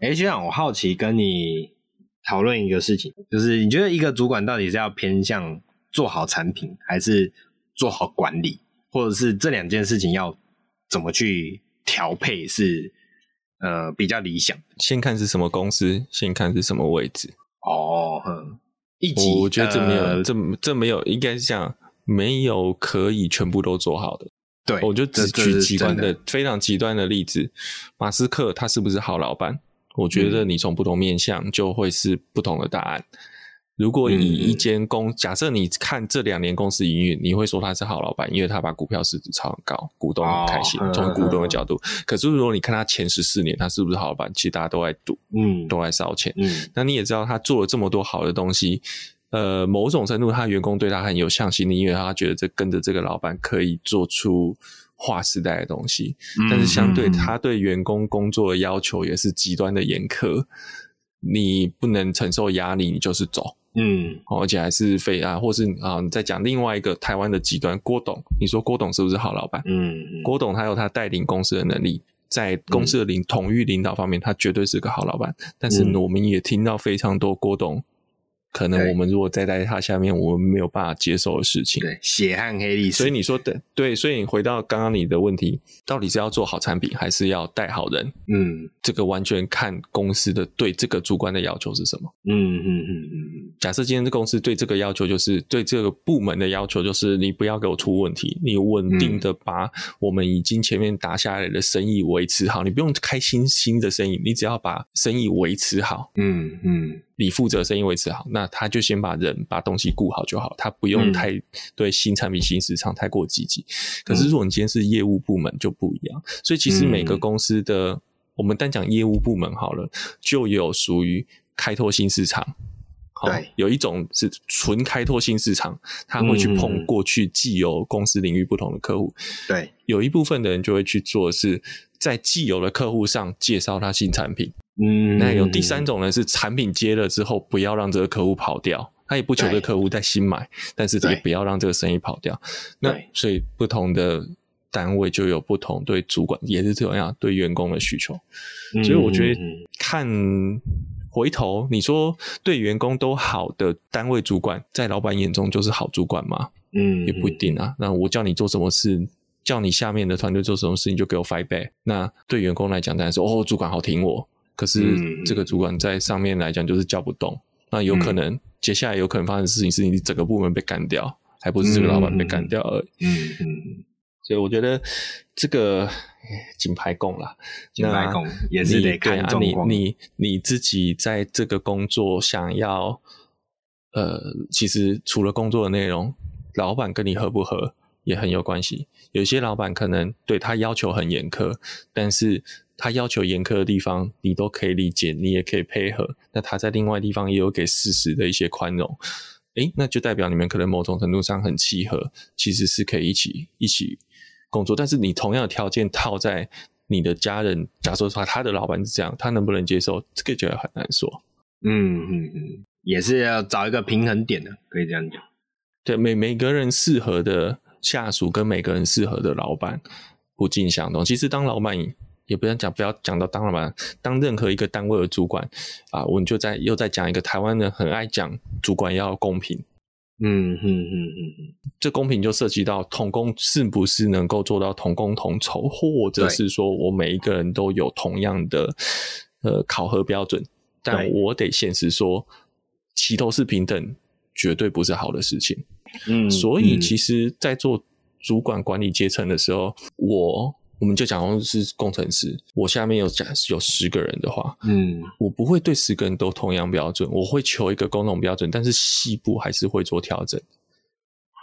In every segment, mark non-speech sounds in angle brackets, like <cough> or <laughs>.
哎，学长，我好奇跟你讨论一个事情，就是你觉得一个主管到底是要偏向做好产品，还是做好管理，或者是这两件事情要怎么去调配是呃比较理想？先看是什么公司，先看是什么位置。哦，哼，一级，我觉得这没有，呃、这这没有，应该是这样，没有可以全部都做好的。对，我就只举极端的、非常极端的例子，马斯克他是不是好老板？我觉得你从不同面向就会是不同的答案。嗯、如果以一间公，假设你看这两年公司营运，你会说他是好老板，因为他把股票市值炒很高，股东很开心。从、哦、股东的角度，可是如果你看他前十四年，他是不是好老板？其实大家都在赌，嗯，都在烧钱。嗯，那你也知道他做了这么多好的东西。呃，某种程度，他员工对他很有向心力，因为他觉得这跟着这个老板可以做出划时代的东西。嗯、但是，相对他对员工工作的要求也是极端的严苛。你不能承受压力，你就是走。嗯，而且还是非啊，或是啊，你再讲另外一个台湾的极端，郭董，你说郭董是不是好老板？嗯，郭董他有他带领公司的能力，在公司的领统御领导方面，他绝对是个好老板。但是我们也听到非常多郭董。可能我们如果再在他下面，我们没有办法接受的事情。对，血汗黑历史。所以你说的对，所以你回到刚刚你的问题，到底是要做好产品，还是要带好人？嗯，这个完全看公司的对这个主观的要求是什么。嗯嗯嗯嗯嗯。假设今天这公司对这个要求就是对这个部门的要求就是你不要给我出问题，你稳定的把我们已经前面打下来的生意维持好，你不用开新新的生意，你只要把生意维持好。嗯嗯。你负责生意维持好，那他就先把人把东西顾好就好，他不用太、嗯、对新产品新市场太过积极。可是如果你今天是业务部门就不一样，所以其实每个公司的，嗯、我们单讲业务部门好了，就有属于开拓新市场，对，有一种是纯开拓新市场，他会去碰过去既有公司领域不同的客户，对，有一部分的人就会去做是在既有的客户上介绍他新产品。嗯，那有第三种呢，是产品接了之后，不要让这个客户跑掉，他也不求这个客户再新买，但是也不要让这个生意跑掉。那所以不同的单位就有不同对主管也是这样对员工的需求。所以我觉得看回头，你说对员工都好的单位主管，在老板眼中就是好主管吗？嗯，也不一定啊。那我叫你做什么事，叫你下面的团队做什么事，你就给我 feedback。那对员工来讲，当然说哦，主管好听我。可是这个主管在上面来讲就是叫不动，嗯、那有可能、嗯、接下来有可能发生的事情是你整个部门被干掉，还不是这个老板被干掉而已。嗯嗯，所以我觉得这个金牌工啦，金牌工也是得看啊，你你你自己在这个工作想要，呃，其实除了工作的内容，老板跟你合不合也很有关系。有些老板可能对他要求很严苛，但是。他要求严苛的地方，你都可以理解，你也可以配合。那他在另外地方也有给事实的一些宽容，诶，那就代表你们可能某种程度上很契合，其实是可以一起一起工作。但是你同样的条件套在你的家人，假设说他的老板是这样，他能不能接受？这个就很难说。嗯嗯嗯，也是要找一个平衡点的，可以这样讲。对，每每个人适合的下属跟每个人适合的老板不尽相同。其实当老板。也不要讲，不要讲到当老板，当任何一个单位的主管啊，我们就在又在讲一个台湾人很爱讲，主管要公平。嗯嗯嗯嗯嗯，这公平就涉及到同工是不是能够做到同工同酬，或者是说我每一个人都有同样的呃考核标准，但我得现实说，齐头是平等绝对不是好的事情。嗯，所以其实，在做主管管理阶层的时候，我。我们就讲是工程师，我下面有讲有十个人的话，嗯，我不会对十个人都同样标准，我会求一个共同标准，但是细部还是会做调整。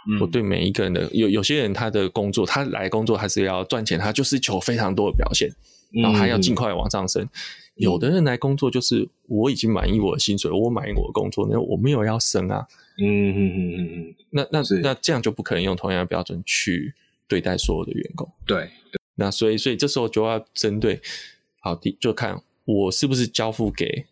嗯，我对每一个人的有有些人他的工作，他来工作还是要赚钱，他就是求非常多的表现，然后他要尽快往上升。嗯，有的人来工作就是我已经满意我的薪水，我满意我的工作，那我没有要升啊。嗯嗯嗯嗯嗯，那那那这样就不可能用同样的标准去对待所有的员工。对。那所以，所以这时候就要针对，好，就看我是不是交付给，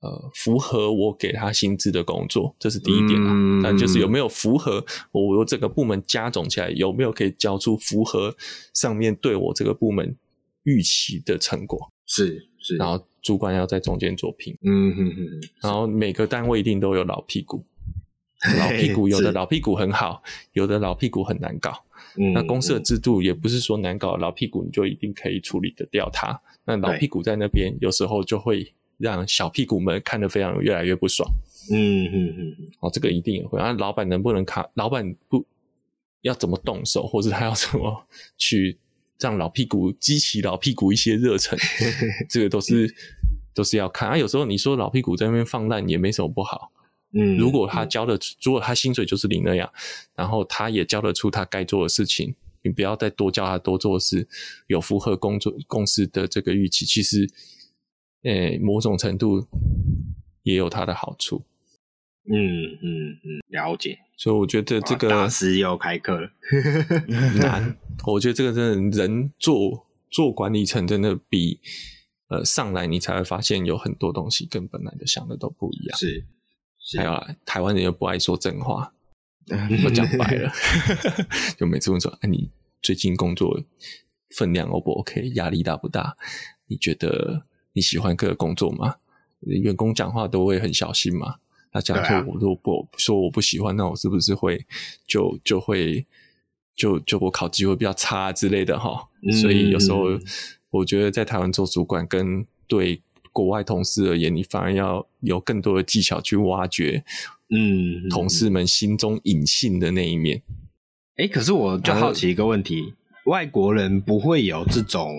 呃，符合我给他薪资的工作，这是第一点啊。那、嗯、就是有没有符合我我这个部门加总起来有没有可以交出符合上面对我这个部门预期的成果？是是，然后主管要在中间做平，嗯哼哼，然后每个单位一定都有老屁股，<laughs> 老屁股有的老屁股很好，有的老屁股很难搞。嗯、那公司的制度也不是说难搞，老屁股你就一定可以处理得掉它。那老屁股在那边，有时候就会让小屁股们看得非常越来越不爽。嗯嗯嗯，哦，这个一定也会。那老板能不能卡？老板不要怎么动手，或者他要怎么去让老屁股激起老屁股一些热忱？<laughs> 这个都是都是要看。啊，有时候你说老屁股在那边放烂也没什么不好。嗯，如果他交的，如果他薪水就是领那样，然后他也交得出他该做的事情，你不要再多叫他多做事，有符合工作公司的这个预期，其实，诶、欸，某种程度也有他的好处。嗯嗯嗯，了解。所以我觉得这个大师要开课了，难。我觉得这个真的人做做管理层真的比呃上来你才会发现有很多东西跟本来的想的都不一样。是。还有啊，台湾人又不爱说真话，<laughs> 我讲白了，<laughs> 就每次问说：“哎、啊，你最近工作分量 O 不 OK？压力大不大？你觉得你喜欢这个工作吗？员工讲话都会很小心嘛？那假如说我如果不说我不喜欢，那我是不是会就就会就就我考机会比较差之类的哈？所以有时候我觉得在台湾做主管跟对。国外同事而言，你反而要有更多的技巧去挖掘，嗯，同事们心中隐性的那一面。哎、欸，可是我就好奇一个问题：外国人不会有这种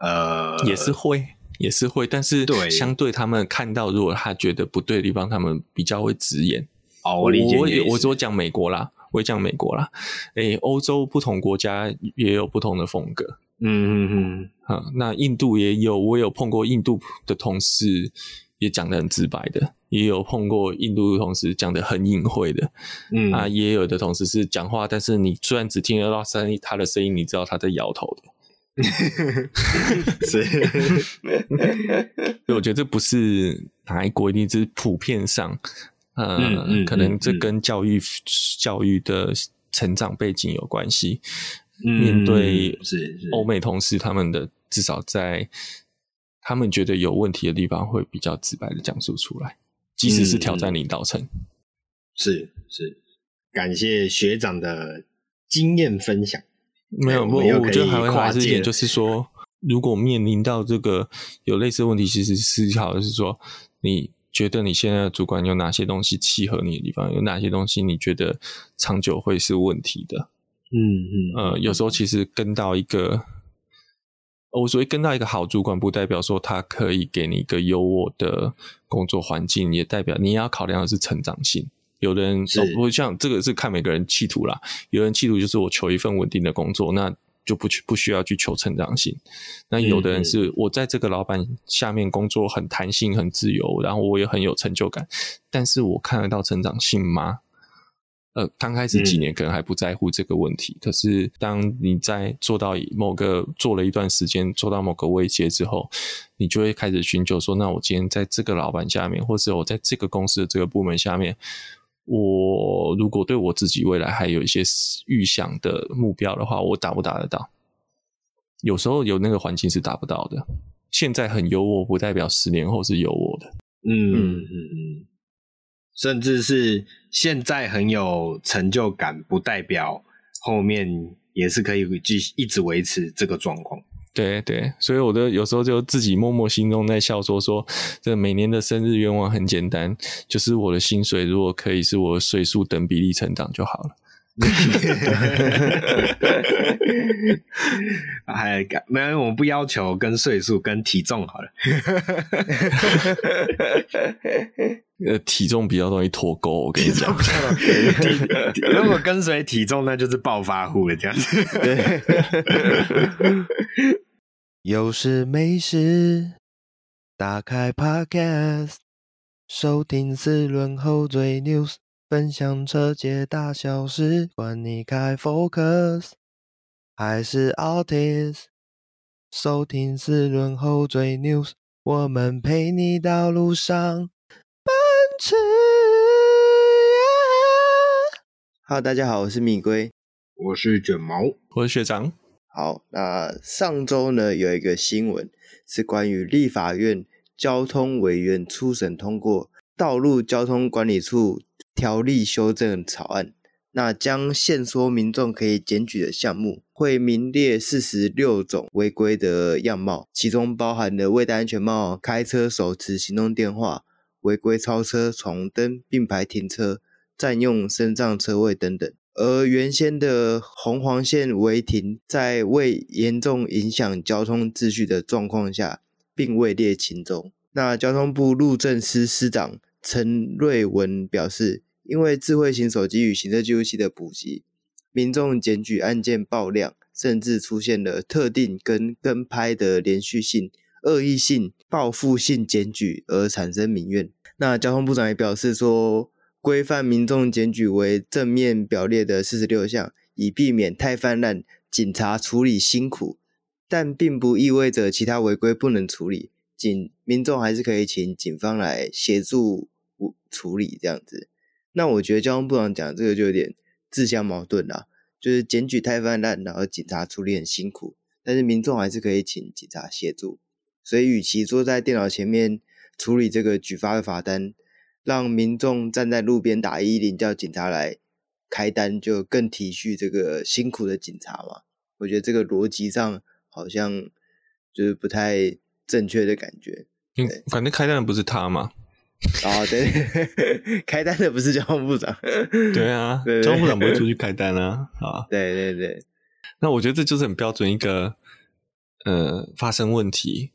呃，也是会，也是会，但是对相对他们看到，如果他觉得不对的地方，他们比较会直言。哦，我理解，我我我讲美国啦，我讲美国啦。哎、欸，欧洲不同国家也有不同的风格。嗯嗯嗯，好，那印度也有，我有碰过印度的同事，也讲的很直白的，也有碰过印度的同事讲的很隐晦的，嗯啊，也有的同事是讲话，但是你虽然只听得到声音，他的声音，你知道他在摇头的，<laughs> 是，<laughs> 所以我觉得这不是哪一国一定，是普遍上，呃、嗯嗯，可能这跟教育、嗯、教育的成长背景有关系。面对是欧美同事，他们的至少在他们觉得有问题的地方，会比较直白的讲述出来，即使是挑战领导层。是是，感谢学长的经验分享。没有，我我觉得还会还是一点，就是说，如果面临到这个有类似问题，其实思考的是说，你觉得你现在的主管有哪些东西契合你的地方，有哪些东西你觉得长久会是问题的？嗯嗯，呃，有时候其实跟到一个，我所谓跟到一个好主管，不代表说他可以给你一个优渥的工作环境，也代表你要考量的是成长性。有的人，我像这个是看每个人企图啦，有人企图就是我求一份稳定的工作，那就不去不需要去求成长性。那有的人是我在这个老板下面工作很弹性、很自由，然后我也很有成就感，但是我看得到成长性吗？呃，刚开始几年可能还不在乎这个问题，嗯、可是当你在做到某个做了一段时间，做到某个位阶之后，你就会开始寻求说，那我今天在这个老板下面，或者我在这个公司的这个部门下面，我如果对我自己未来还有一些预想的目标的话，我达不达得到？有时候有那个环境是达不到的。现在很优渥，不代表十年后是优渥的。嗯嗯嗯嗯。甚至是现在很有成就感，不代表后面也是可以继续一直维持这个状况。对对，所以我都有时候就自己默默心中在笑说，说说这每年的生日愿望很简单，就是我的薪水如果可以是我的岁数等比例成长就好了。<laughs> 哎没有，我们不要求跟岁数跟体重好了。<laughs> 呃，体重比较容易脱钩，我跟你讲。<laughs> 如果跟随体重，那就是暴发户了，这样子。对。有事没事，打开 Podcast，收听四轮后缀 news。分享车界大小事，管你开 Focus 还是 Altis，收听四轮后缀 News，我们陪你到路上奔驰。Hello，大家好，我是米龟，我是卷毛，我是学长。好，那上周呢有一个新闻是关于立法院交通委员初审通过《道路交通管理处条例修正草案》，那将限缩民众可以检举的项目，会名列四十六种违规的样貌，其中包含了未戴安全帽、开车手持行动电话、违规超车、闯灯、并排停车、占用升降车位等等。而原先的红黄线违停，在未严重影响交通秩序的状况下，并未列情中。那交通部路政司司长陈瑞文表示，因为智慧型手机与行车记录器的普及，民众检举案件爆量，甚至出现了特定跟跟拍的连续性、恶意性、报复性检举而产生民怨。那交通部长也表示说，规范民众检举为正面表列的四十六项，以避免太泛滥，警察处理辛苦。但并不意味着其他违规不能处理，警民众还是可以请警方来协助处理这样子。那我觉得交通部长讲这个就有点自相矛盾啦，就是检举太泛滥，然后警察处理很辛苦，但是民众还是可以请警察协助。所以，与其坐在电脑前面处理这个举发的罚单，让民众站在路边打一一零，叫警察来开单，就更体恤这个辛苦的警察嘛。我觉得这个逻辑上好像就是不太正确的感觉。嗯，反正开单的不是他嘛。哦，对，<laughs> 开单的不是交通部长。对啊，对对对，交通部长不会出去开单啊。啊，对对对。那我觉得这就是很标准一个，呃，发生问题，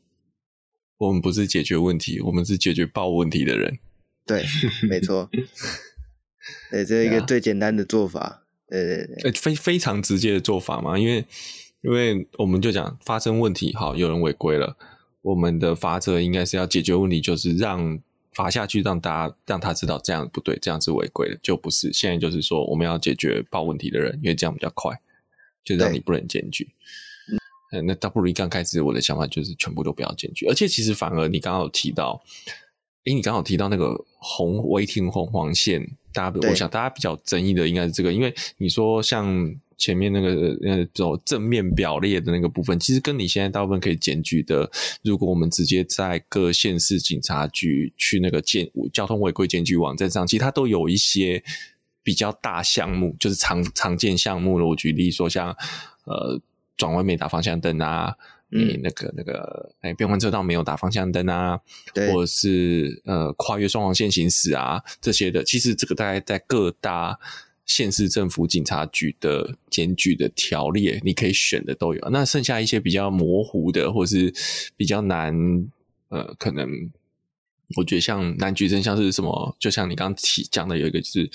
我们不是解决问题，我们是解决报问题的人。对，没错，<laughs> 对，这是一个最简单的做法，对对对，非非常直接的做法嘛，因为因为我们就讲发生问题，好，有人违规了，我们的法则应该是要解决问题，就是让罚下去，让大家让他知道这样不对，这样是违规的，就不是现在就是说我们要解决报问题的人，因为这样比较快，就让你不能检举。嗯，那倒不如一刚开始我的想法就是全部都不要检举，而且其实反而你刚刚有提到。诶，你刚好提到那个红违停红黄线，大家我想大家比较争议的应该是这个，因为你说像前面那个那种正面表列的那个部分，其实跟你现在大部分可以检举的，如果我们直接在各县市警察局去那个检交通违规检举网站上，其实它都有一些比较大项目，就是常常见项目了。我举例说像，像呃转弯没打方向灯啊。你那个那个，哎，变换车道没有打方向灯啊，或者是呃跨越双黄线行驶啊这些的，其实这个大概在各大县市政府警察局的检举的条例，你可以选的都有。那剩下一些比较模糊的，或是比较难，呃，可能我觉得像难举证，像是什么，就像你刚刚提讲的，有一个就是，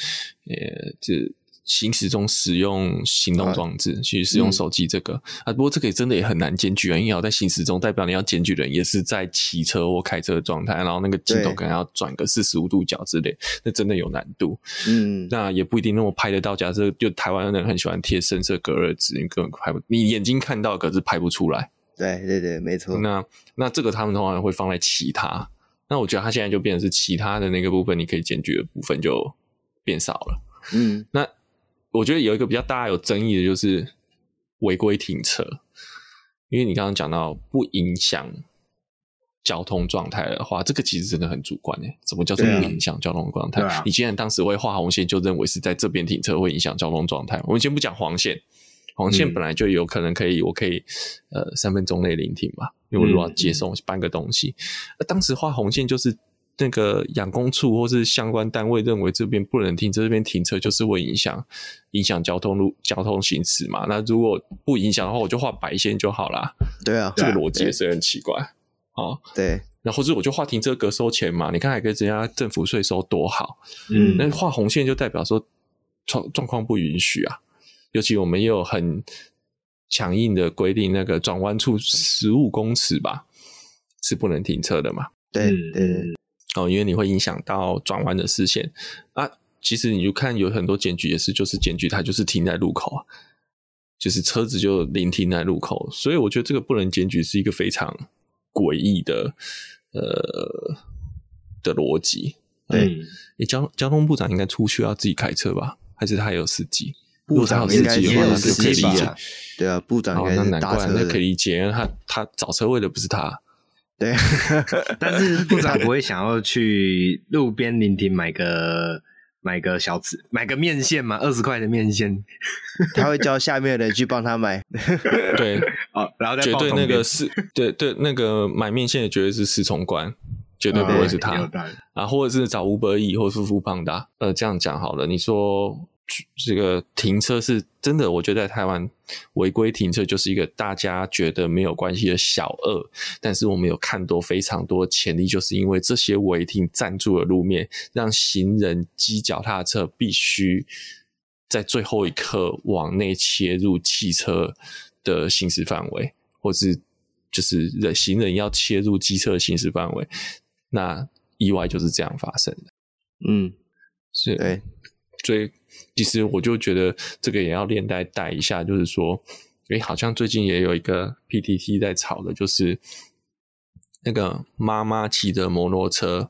呃，这。行驶中使用行动装置，去使用手机这个啊，啊，不过这个也真的也很难检举啊，因为要在行驶中，代表你要检举的人也是在骑车或开车的状态，然后那个镜头可能要转个四十五度角之类，那真的有难度。嗯，那也不一定那么拍得到。假设就台湾人很喜欢贴深色隔热纸，你根本拍不，你眼睛看到可是拍不出来。对对对，没错。那那这个他们通常会放在其他，那我觉得他现在就变成是其他的那个部分，你可以检举的部分就变少了。嗯，那。我觉得有一个比较大有争议的就是违规停车，因为你刚刚讲到不影响交通状态的话，这个其实真的很主观诶。什么叫做不影响交通状态？啊、你既然当时会画红线，就认为是在这边停车会影响交通状态。我们先不讲黄线，黄线本来就有可能可以，我可以呃三分钟内临停嘛，因为我如果要接送搬个东西，那当时画红线就是。那个养工处或是相关单位认为这边不能停车，这边停车就是会影响影响交通路交通行驶嘛。那如果不影响的话，我就画白线就好啦。对啊，这个逻辑也是很奇怪。啊，对。然后是我就画停车格收钱嘛，你看还可以增加政府税收多好。嗯，那画红线就代表说状状况不允许啊。尤其我们也有很强硬的规定，那个转弯处十五公尺吧是不能停车的嘛。对对。哦，因为你会影响到转弯的视线啊。其实你就看有很多检举也是，就是检举它就是停在路口啊，就是车子就临停在路口，所以我觉得这个不能检举是一个非常诡异的呃的逻辑。对，你交交通部长应该出去要自己开车吧？还是他有司机？部长应该也有是可以理解，对啊，部长应该是搭车的，那可以理解，他他找车位的不是他，对，<laughs> 但是部长不会想要去路边临亭买个买个小吃，买个面线嘛，二十块的面线，<laughs> 他会叫下面的人去帮他买，对，<laughs> 哦，然后再绝对那个是，对对，那个买面线的绝对是司从官。绝对不会是他啊，或者是找 Uber Eats 或是 foodpanda。呃，这样讲好了，你说这个停车是真的？我觉得在台湾违规停车就是一个大家觉得没有关系的小恶，但是我们有看多非常多潜力，就是因为这些违停占住了路面，让行人机脚踏车必须在最后一刻往内切入汽车的行驶范围，或是就是人行人要切入机车的行驶范围。那意外就是这样发生的，嗯，是，对，所以其实我就觉得这个也要连带带一下，就是说，诶，好像最近也有一个 PTT 在炒的，就是那个妈妈骑着摩托车，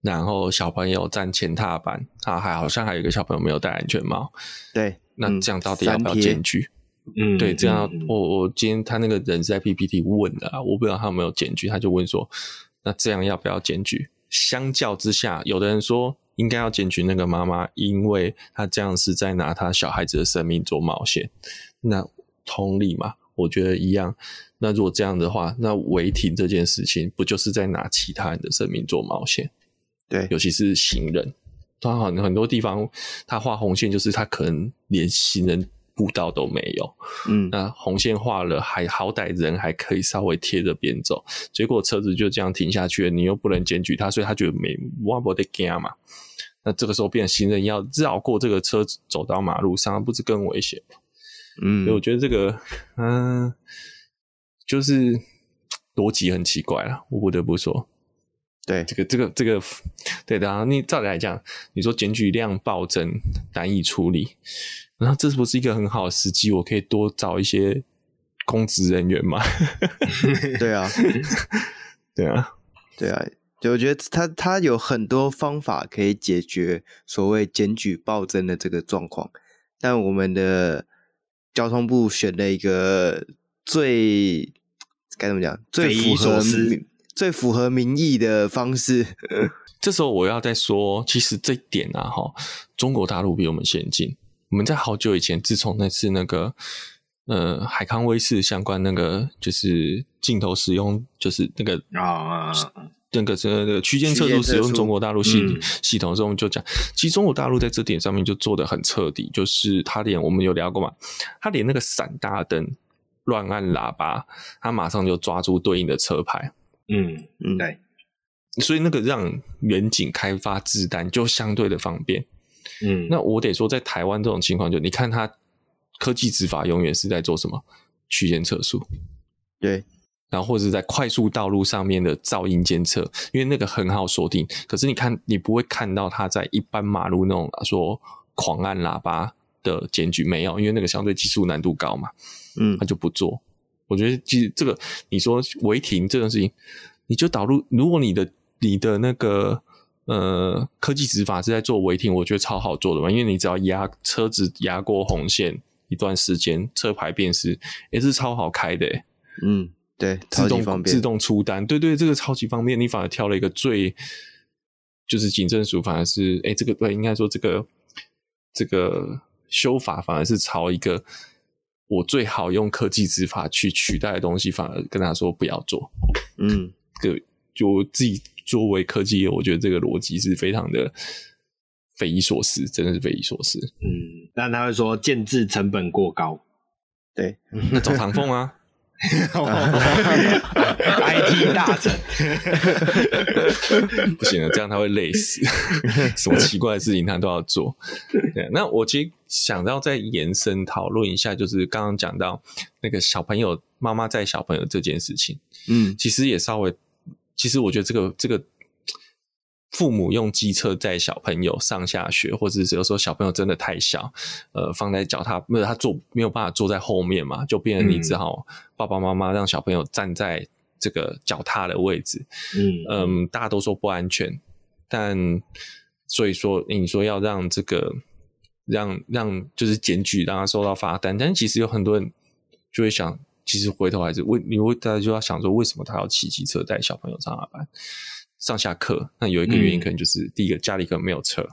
然后小朋友站前踏板，啊，还好像还有一个小朋友没有戴安全帽，对，那这样到底要不要检举？嗯，对，这样、嗯、我我今天他那个人是在 PPT 问的，我不知道他有没有检举，他就问说。那这样要不要检举？相较之下，有的人说应该要检举那个妈妈，因为她这样是在拿她小孩子的生命做冒险。那同理嘛，我觉得一样。那如果这样的话，那违停这件事情不就是在拿其他人的生命做冒险？对，尤其是行人，他很很多地方他画红线，就是他可能连行人。步道都没有，嗯，那红线画了，还好歹人还可以稍微贴着边走，结果车子就这样停下去了，你又不能检举他，所以他觉得没哇不得惊嘛。那这个时候变成行人要绕过这个车走到马路上，不是更危险吗？嗯，所以我觉得这个，嗯、呃，就是逻辑很奇怪了，我不得不说，对这个这个这个，对的啊，你照理来讲，你说检举量暴增，难以处理。然后这是不是一个很好的时机？我可以多找一些公职人员吗？<laughs> <laughs> 对啊，对啊，对啊，就我觉得他他有很多方法可以解决所谓检举暴增的这个状况，但我们的交通部选了一个最该怎么讲？最符合最符合民意的方式。<laughs> 这时候我要再说，其实这一点啊，哈，中国大陆比我们先进。我们在好久以前，自从那次那个呃海康威视相关那个就是镜头使用，就是那个啊那个这个区间测速使用中国大陆系系统的时候，我们就讲，其实中国大陆在这点上面就做的很彻底，就是他连我们有聊过嘛，他连那个闪大灯乱按喇叭，他马上就抓住对应的车牌，嗯嗯，对，所以那个让远景开发治单就相对的方便。嗯，那我得说，在台湾这种情况，就你看他科技执法永远是在做什么？区间测速，对，然后或者是在快速道路上面的噪音监测，因为那个很好锁定。可是你看，你不会看到它在一般马路那种说狂按喇叭的检举没有，因为那个相对技术难度高嘛，嗯，他就不做。我觉得其实这个你说违停这种事情，你就导入，如果你的你的那个。呃，科技执法是在做违停，我觉得超好做的嘛，因为你只要压车子压过红线一段时间，车牌辨识也是超好开的。嗯，对，自动方便，自动出单，对对，这个超级方便。你反而挑了一个最，就是警政署反而是，哎，这个对，应该说这个这个修法反而是朝一个我最好用科技执法去取代的东西，反而跟他说不要做。嗯，<laughs> 这个就自己。作为科技业，我觉得这个逻辑是非常的匪夷所思，真的是匪夷所思。嗯，但他会说建制成本过高，对，那走唐凤啊，IT 大臣，不行了，这样他会累死。什么奇怪的事情他都要做。对，那我其实想要再延伸讨论一下，就是刚刚讲到那个小朋友妈妈在小朋友这件事情，嗯，其实也稍微。其实我觉得这个这个父母用机车载小朋友上下学，或者是有时候小朋友真的太小，呃，放在脚踏，没有他坐没有办法坐在后面嘛，就变成你只好爸爸妈妈让小朋友站在这个脚踏的位置，嗯嗯，大家都说不安全，但所以说你说要让这个让让就是检举，让他收到罚单。但其实有很多人就会想，其实回头还是为你会大家就要想说，为什么他要骑机车带小朋友上下班、上下课？那有一个原因可能就是、嗯、第一个家里可能没有车，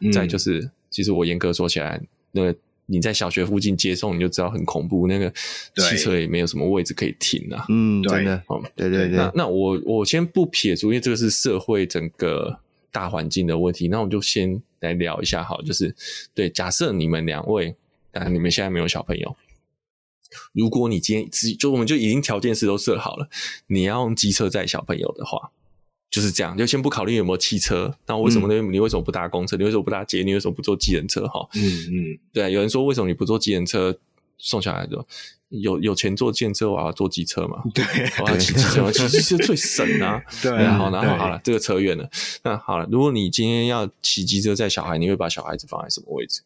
嗯、再就是其实我严格说起来，那个你在小学附近接送，你就知道很恐怖，那个汽车也没有什么位置可以停啊。嗯，真的，嗯，对对对。那那我我先不撇除，因为这个是社会整个。大环境的问题，那我就先来聊一下，好，就是对，假设你们两位，啊，你们现在没有小朋友，如果你今天只就我们就已经条件是都设好了，你要用机车载小朋友的话，就是这样，就先不考虑有没有汽车，那为什么呢？嗯、你为什么不搭公车？你为什么不搭捷？你为什么不坐计程车？哈，嗯嗯，对，有人说为什么你不坐计程车送小孩的？有有钱坐电车，我要坐机车嘛？对，我要骑机车，骑机车最省啊。<laughs> 对，好，然后好了，这个扯远了。那好了，如果你今天要骑机车载小孩，你会把小孩子放在什么位置？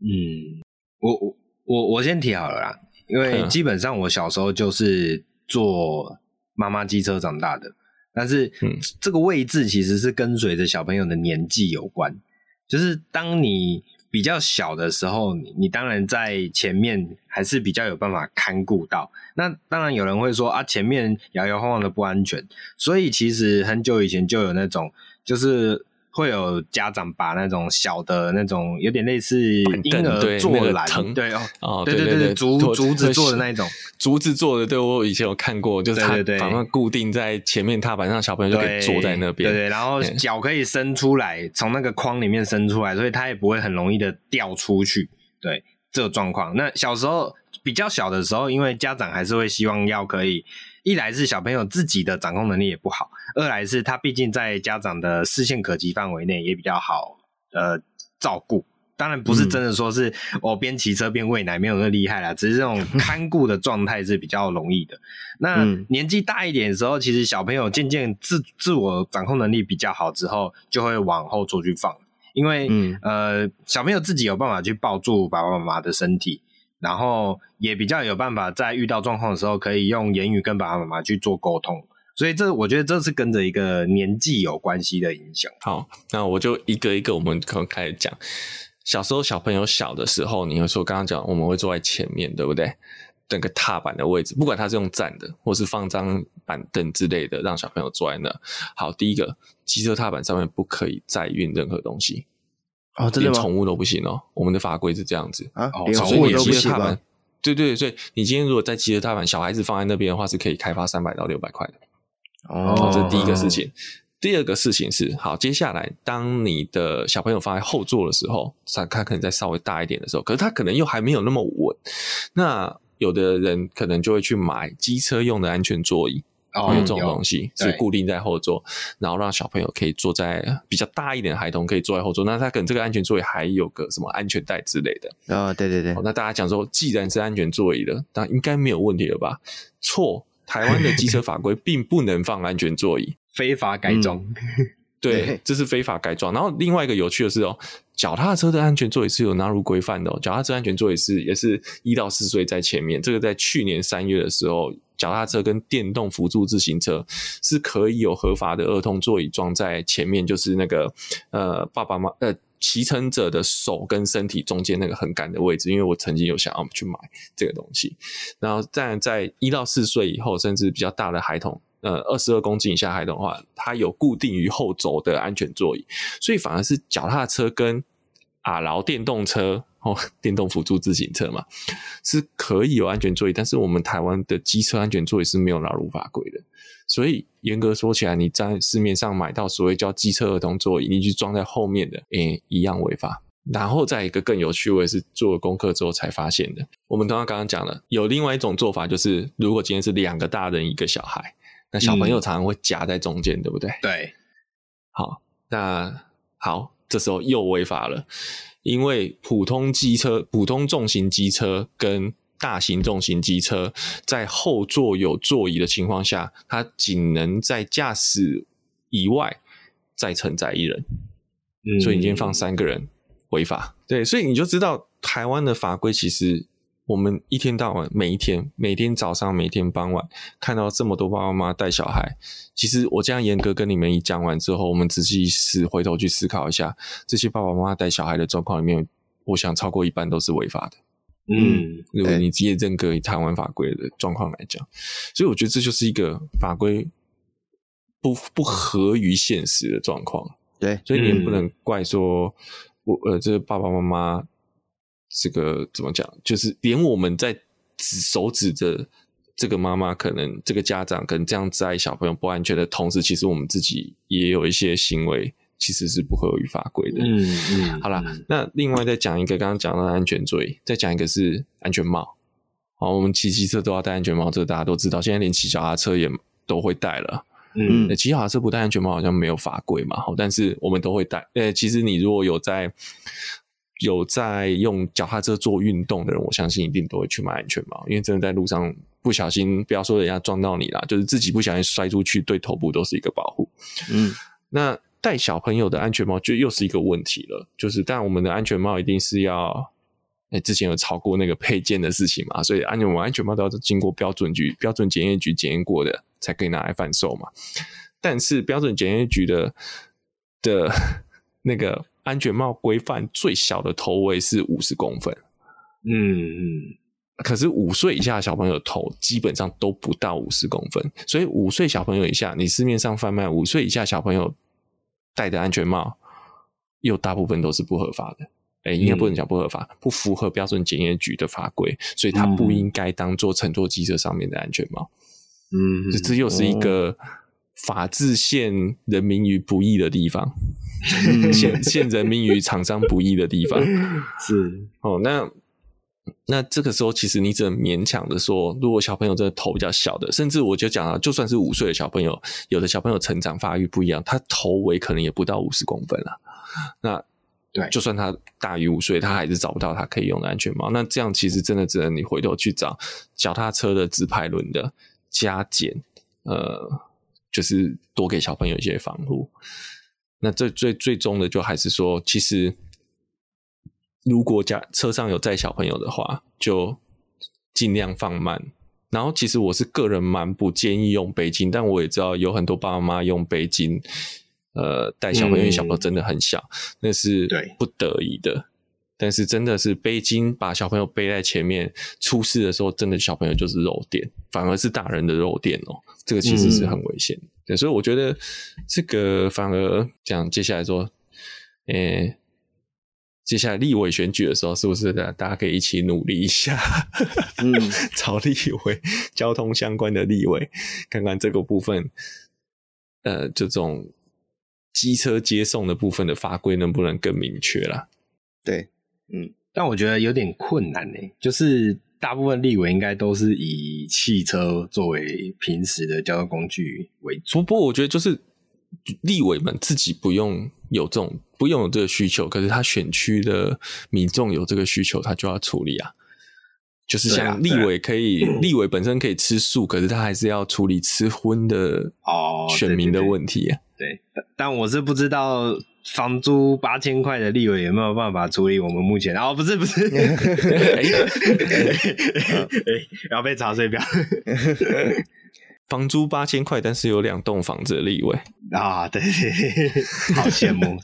嗯，我我我我先提好了啦，因为基本上我小时候就是坐妈妈机车长大的，但是这个位置其实是跟随着小朋友的年纪有关，就是当你。比较小的时候，你你当然在前面还是比较有办法看顾到。那当然有人会说啊，前面摇摇晃晃的不安全，所以其实很久以前就有那种就是。会有家长把那种小的那种有点类似婴儿坐篮，对哦，对对对对，竹竹子做的那种，竹子做的，对，我以前有看过，就是它把它固定在前面踏板上，小朋友就可以坐在那边，对对，然后脚可以伸出来，从那个框里面伸出来，所以它也不会很容易的掉出去，对这个状况。那小时候比较小的时候，因为家长还是会希望要可以。一来是小朋友自己的掌控能力也不好，二来是他毕竟在家长的视线可及范围内也比较好呃照顾。当然不是真的说是我边骑车边喂奶没有那么厉害啦，只是这种 <laughs> 看顾的状态是比较容易的。那年纪大一点的时候，其实小朋友渐渐自自我掌控能力比较好之后，就会往后座去放，因为呃小朋友自己有办法去抱住爸爸妈妈的身体。然后也比较有办法，在遇到状况的时候，可以用言语跟爸爸妈妈去做沟通，所以这我觉得这是跟着一个年纪有关系的影响。好，那我就一个一个我们可能开始讲。小时候小朋友小的时候，你会说刚刚讲我们会坐在前面，对不对？整个踏板的位置，不管他是用站的，或是放张板凳之类的，让小朋友坐在那。好，第一个，机车踏板上面不可以载运任何东西。哦，真的连宠物都不行哦。我们的法规是这样子啊，连宠物都不行吗？对对对，所以你今天如果在机车踏板，小孩子放在那边的话，是可以开发三百到六百块的。哦，这是第一个事情。第二个事情是，好，接下来当你的小朋友放在后座的时候，他他可能再稍微大一点的时候，可是他可能又还没有那么稳。那有的人可能就会去买机车用的安全座椅。哦，有这种东西是固定在后座，然后让小朋友可以坐在比较大一点的孩童可以坐在后座。那他可能这个安全座椅还有个什么安全带之类的。啊、哦，对对对。那大家讲说，既然是安全座椅了，那应该没有问题了吧？错，台湾的机车法规并不能放安全座椅，<laughs> 非法改装。嗯对，这是非法改装。然后另外一个有趣的是哦，脚踏车的安全座椅是有纳入规范的哦。脚踏车安全座椅是也是一到四岁在前面。这个在去年三月的时候，脚踏车跟电动辅助自行车是可以有合法的儿童座椅装在前面，就是那个呃爸爸妈呃骑乘者的手跟身体中间那个横杆的位置。因为我曾经有想要去买这个东西。然后但在一到四岁以后，甚至比较大的孩童。呃，二十二公斤以下孩童的话，它有固定于后轴的安全座椅，所以反而是脚踏车跟啊，然后电动车哦，电动辅助自行车嘛，是可以有安全座椅，但是我们台湾的机车安全座椅是没有纳入法规的，所以严格说起来，你在市面上买到所谓叫机车儿童座椅，你去装在后面的，诶、一样违法。然后再一个更有趣，我也是做了功课之后才发现的，我们刚刚刚刚讲了，有另外一种做法，就是如果今天是两个大人一个小孩。那小朋友常常会夹在中间，嗯、对不对？对。好，那好，这时候又违法了，因为普通机车、普通重型机车跟大型重型机车在后座有座椅的情况下，它仅能在驾驶以外再承载一人。嗯。所以你今天放三个人违法。对，所以你就知道台湾的法规其实。我们一天到晚，每一天，每天早上，每天傍晚，看到这么多爸爸妈妈带小孩。其实我这样严格跟你们一讲完之后，我们仔细思回头去思考一下，这些爸爸妈妈带小孩的状况里面，我想超过一半都是违法的。嗯，如果你直接认可以台湾法规的状况来讲，所以我觉得这就是一个法规不不合于现实的状况。对，所以你也不能怪说，我呃，这爸爸妈妈这个怎么讲，就是连我们在指手指着这个妈妈，可能这个家长可能这样在小朋友不安全的同时，其实我们自己也有一些行为。其实是不合于法规的。嗯嗯，好啦，那另外再讲一个，刚刚讲到的安全座椅，再讲一个是安全帽。好，我们骑机车都要戴安全帽，这个大家都知道。现在连骑脚踏车也都会戴了。嗯，骑脚踏车不戴安全帽好像没有法规嘛。好，但是我们都会戴。呃，其实你如果有在有在用脚踏车做运动的人，我相信一定都会去买安全帽，因为真的在路上不小心，不要说人家撞到你啦，就是自己不小心摔出去，对头部都是一个保护。嗯，那。戴小朋友的安全帽就又是一个问题了，就是但我们的安全帽一定是要，哎，之前有吵过那个配件的事情嘛，所以安全帽安全帽都要经过标准局标准检验局检验过的才可以拿来贩售嘛。但是标准检验局的的 <laughs> 那个安全帽规范最小的头围是五十公分，嗯嗯，可是五岁以下的小朋友头基本上都不到五十公分，所以五岁小朋友以下，你市面上贩卖五岁以下小朋友。戴的安全帽又大部分都是不合法的，哎、欸，应该不能讲不合法，嗯、不符合标准检验局的法规，所以它不应该当做乘坐机车上面的安全帽。嗯，这又是一个法治陷人民于不义的地方，<laughs> 陷、嗯、陷人民于厂商不易的地方。<laughs> 是哦，那。那这个时候，其实你只能勉强的说，如果小朋友真的头比较小的，甚至我就讲了，就算是五岁的小朋友，有的小朋友成长发育不一样，他头围可能也不到五十公分了。那对，就算他大于五岁，他还是找不到他可以用的安全帽。那这样其实真的只能你回头去找脚踏车的直排轮的加减，呃，就是多给小朋友一些防护。那最最最终的就还是说，其实。如果家车上有载小朋友的话，就尽量放慢。然后，其实我是个人蛮不建议用背巾，但我也知道有很多爸爸妈妈用背巾，呃，带小朋友，因为小朋友真的很小，嗯、那是不得已的。但是，真的是背巾把小朋友背在前面，出事的时候，真的小朋友就是肉垫，反而是大人的肉垫哦。这个其实是很危险。嗯、对，所以我觉得这个反而讲接下来说，诶、欸。接下来立委选举的时候，是不是大家可以一起努力一下？嗯，<laughs> 朝立委交通相关的立委，看看这个部分，呃，这种机车接送的部分的法规能不能更明确啦？对，嗯，但我觉得有点困难呢。就是大部分立委应该都是以汽车作为平时的交通工具为主。不过，我觉得就是立委们自己不用有这种。不用有这个需求，可是他选区的民众有这个需求，他就要处理啊。就是像立委可以，啊啊、立委本身可以吃素，可是他还是要处理吃荤的哦选民的问题啊。哦、对，对，对，对，但我是不知道房租八千块的立委有没有办法处理我们目前哦，不是不是，<laughs> 哎，要被查水表。房租八千块，但是有两栋房子的立委啊，对对，好羡慕。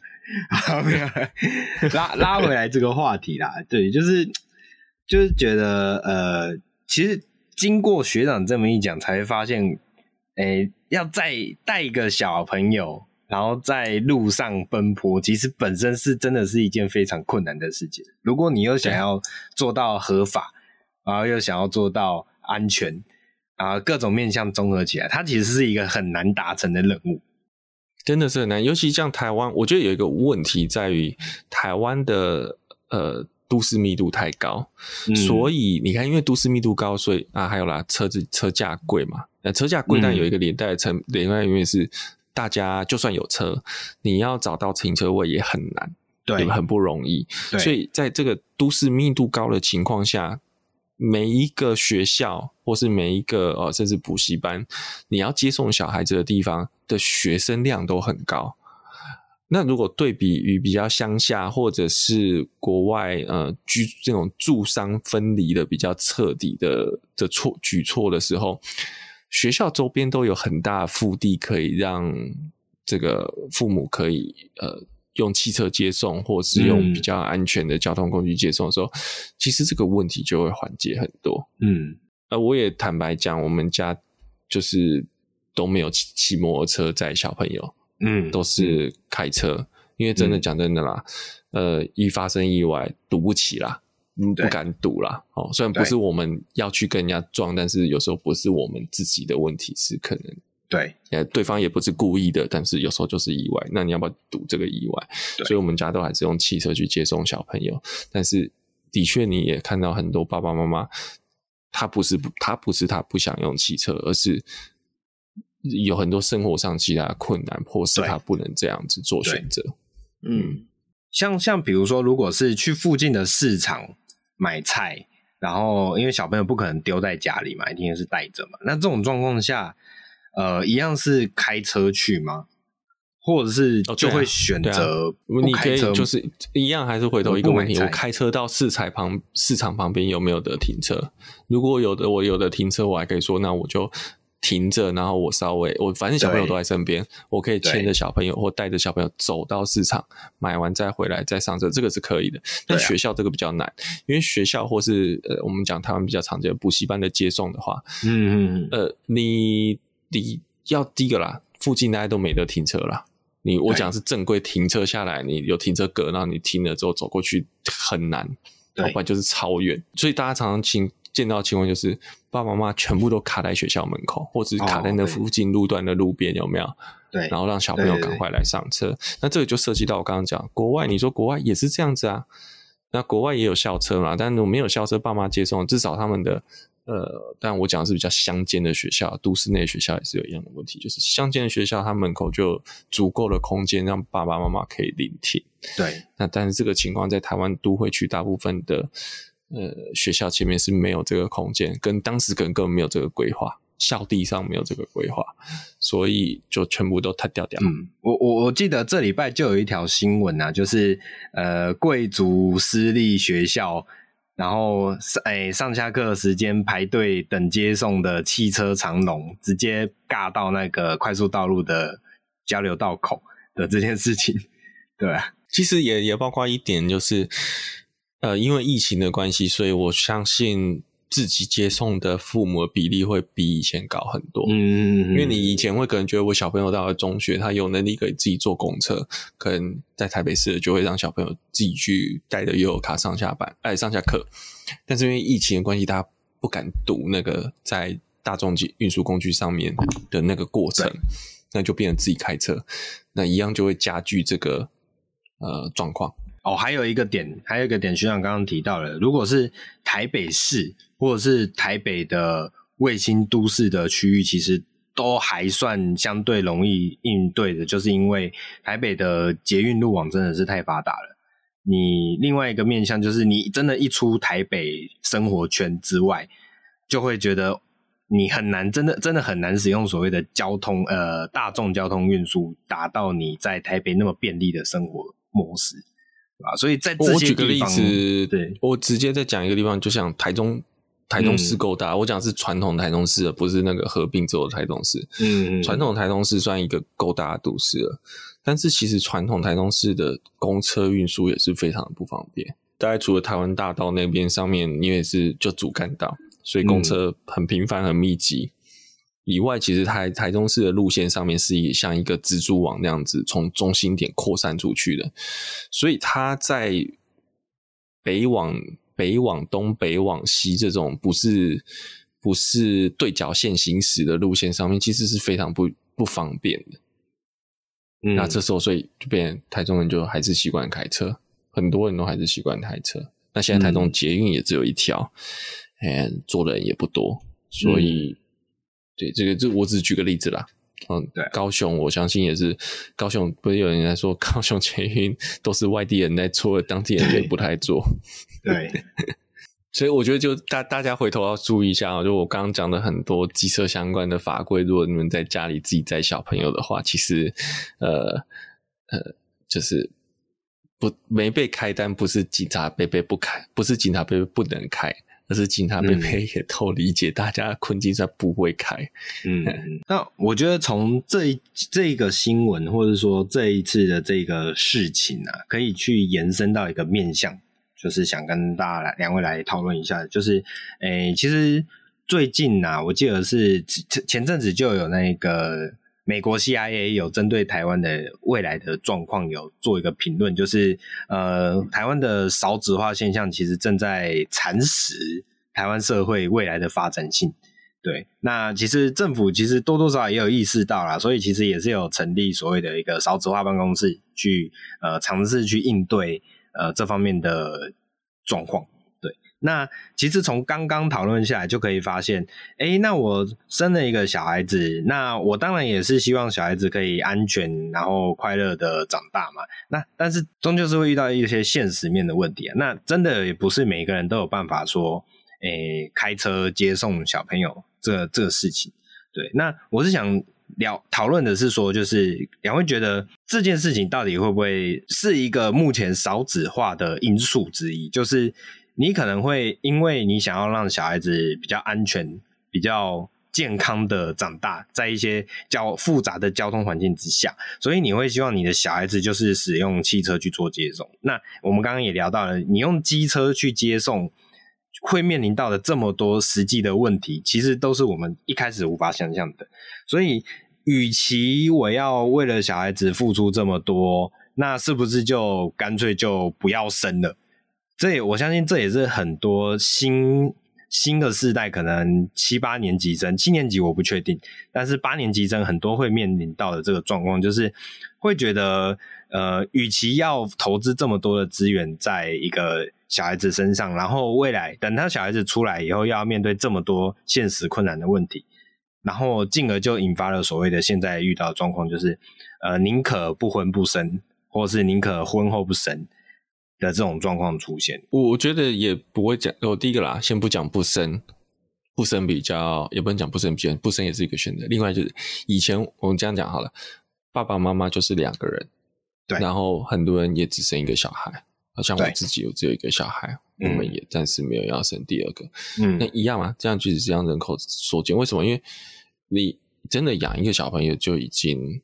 好，没有拉拉回来这个话题啦。对，就是就是觉得呃，其实经过学长这么一讲，才会发现，诶、欸，要再带一个小朋友，然后在路上奔波，其实本身是真的是一件非常困难的事情。如果你又想要做到合法，然后又想要做到安全，啊，各种面向综合起来，它其实是一个很难达成的任务。真的是很难，尤其像台湾，我觉得有一个问题在于台湾的呃都市密度太高，嗯、所以你看，因为都市密度高，所以啊还有啦，车子车价贵嘛，那车价贵，但有一个连带的成连带因为是大家就算有车，你要找到停车位也很难，对，很不容易，所以在这个都市密度高的情况下。每一个学校，或是每一个呃，甚至补习班，你要接送小孩子的地方的学生量都很高。那如果对比于比较乡下，或者是国外，呃，居这种住商分离的比较彻底的的措举措的时候，学校周边都有很大的腹地，可以让这个父母可以呃用汽车接送，或是用比较安全的交通工具接送的时候，嗯、其实这个问题就会缓解很多。嗯，呃，我也坦白讲，我们家就是都没有骑骑摩托车载小朋友，嗯，都是开车，嗯、因为真的讲真的啦，嗯、呃，一发生意外赌不起啦，嗯，不敢赌啦。哦，虽然不是我们要去跟人家撞，但是有时候不是我们自己的问题，是可能。对，呃，对方也不是故意的，但是有时候就是意外。那你要不要赌这个意外？所以我们家都还是用汽车去接送小朋友。但是的确，你也看到很多爸爸妈妈，他不是不，他不是他不想用汽车，而是有很多生活上其他困难，迫使他不能这样子做选择。嗯，像像比如说，如果是去附近的市场买菜，然后因为小朋友不可能丢在家里嘛，一定是带着嘛。那这种状况下。呃，一样是开车去吗？或者是就会选择？你可以就是一样，还是回头一个问题：我开车到市场旁市场旁边有没有得停车？如果有的，我有的停车，我还可以说，那我就停着，然后我稍微我反正小朋友都在身边，我可以牵着小朋友或带着小朋友走到市场买完再回来再上车，这个是可以的。但学校这个比较难，因为学校或是呃我们讲台湾比较常见的补习班的接送的话，嗯嗯呃你。你要第一个啦，附近大家都没得停车啦。你我讲是正规停车下来，你有停车格，然后你停了之后走过去很难，要不然就是超远。所以大家常常情见到的情况就是，爸爸妈妈全部都卡在学校门口，或者是卡在那附近路段的路边，有没有？对，然后让小朋友赶快来上车。对对对，那这个就涉及到我刚刚讲，国外你说国外也是这样子啊？那国外也有校车嘛？但是我没有校车，爸妈接送，至少他们的。呃，但我讲的是比较乡间的学校，都市内学校也是有一样的问题，就是乡间的学校，它门口就有足够的空间让爸爸妈妈可以聆听。对，那但是这个情况在台湾都会区大部分的呃学校前面是没有这个空间，跟当时可能根本没有这个规划，校地上没有这个规划，所以就全部都塌掉掉。嗯，我我我记得这礼拜就有一条新闻啊，就是呃贵族私立学校。然后，哎，上下课的时间排队等接送的汽车长龙，直接尬到那个快速道路的交流道口的这件事情，<laughs> 对啊，其实也也包括一点，就是，呃，因为疫情的关系，所以我相信。自己接送的父母的比例会比以前高很多，嗯，因为你以前会可能觉得我小朋友到了中学，他有能力可以自己坐公车，可能在台北市就会让小朋友自己去带着悠游卡上下班，哎，上下课。但是因为疫情的关系，大家不敢赌那个在大众运输工具上面的那个过程，那就变成自己开车，那一样就会加剧这个呃状况。哦，还有一个点，还有一个点，学长刚刚提到了，如果是台北市。或者是台北的卫星都市的区域，其实都还算相对容易应对的，就是因为台北的捷运路网真的是太发达了。你另外一个面向就是，你真的，一出台北生活圈之外，就会觉得你很难，真的真的很难使用所谓的交通，呃，大众交通运输，达到你在台北那么便利的生活模式，啊，所以在这些地方，我举个例子，对，我直接再讲一个地方，就像台中。台中市够大，嗯、我讲是传统台中市的，不是那个合并之后的台中市。嗯，传统台中市算一个够大的都市了，但是其实传统台中市的公车运输也是非常的不方便。大概除了台湾大道那边上面，因为是就主干道，所以公车很频繁、很密集。嗯、以外，其实台台中市的路线上面是一像一个蜘蛛网那样子，从中心点扩散出去的，所以它在北往。北往东、北往西这种不是不是对角线行驶的路线上面，其实是非常不不方便的。嗯，那这时候所以就变台中人就还是习惯开车，很多人都还是习惯开车。那现在台中捷运也只有一条，嗯，坐的人也不多，所以、嗯、对这个这我只举个例子啦。嗯，对，高雄我相信也是，高雄不是有人在说高雄捷运都是外地人在做，当地人也不太做。<laughs> 对，<laughs> 所以我觉得就大大家回头要注意一下啊，就我刚刚讲的很多机车相关的法规，如果你们在家里自己载小朋友的话，其实呃呃就是不没被开单，不是警察被被不开，不是警察杯杯不能开，而是警察贝贝也都理解大家的困境，在不会开。嗯，那我觉得从这一这个新闻，或者说这一次的这个事情啊，可以去延伸到一个面向，就是想跟大家来两位来讨论一下，就是诶、欸，其实最近啊，我记得是前前阵子就有那个。美国 CIA 有针对台湾的未来的状况有做一个评论，就是呃，台湾的少子化现象其实正在蚕食台湾社会未来的发展性。对，那其实政府其实多多少少也有意识到啦，所以其实也是有成立所谓的一个少子化办公室去呃尝试去应对呃这方面的状况。那其实从刚刚讨论下来就可以发现，诶，那我生了一个小孩子，那我当然也是希望小孩子可以安全然后快乐的长大嘛。那但是终究是会遇到一些现实面的问题啊。那真的也不是每个人都有办法说，诶，开车接送小朋友这这个事情。对，那我是想聊讨论的是说，就是两位觉得这件事情到底会不会是一个目前少子化的因素之一？就是。你可能会因为你想要让小孩子比较安全、比较健康的长大，在一些较复杂的交通环境之下，所以你会希望你的小孩子就是使用汽车去做接送。那我们刚刚也聊到了，你用机车去接送，会面临到的这么多实际的问题，其实都是我们一开始无法想象的。所以，与其我要为了小孩子付出这么多，那是不是就干脆就不要生了？这也我相信，这也是很多新新的世代，可能七八年级生，七年级我不确定，但是八年级生很多会面临到的这个状况，就是会觉得，呃，与其要投资这么多的资源在一个小孩子身上，然后未来等他小孩子出来以后，要面对这么多现实困难的问题，然后进而就引发了所谓的现在遇到的状况，就是呃，宁可不婚不生，或是宁可婚后不生。的这种状况出现，我觉得也不会讲。我第一个啦，先不讲不生，不生比较也不能讲不生比较，不生也是一个选择。另外就是以前我们这样讲好了，爸爸妈妈就是两个人，对，然后很多人也只生一个小孩，好像我自己有只有一个小孩，我们也暂时没有要生第二个。嗯，那一样嘛，这样即使这样人口缩减，为什么？因为你真的养一个小朋友就已经。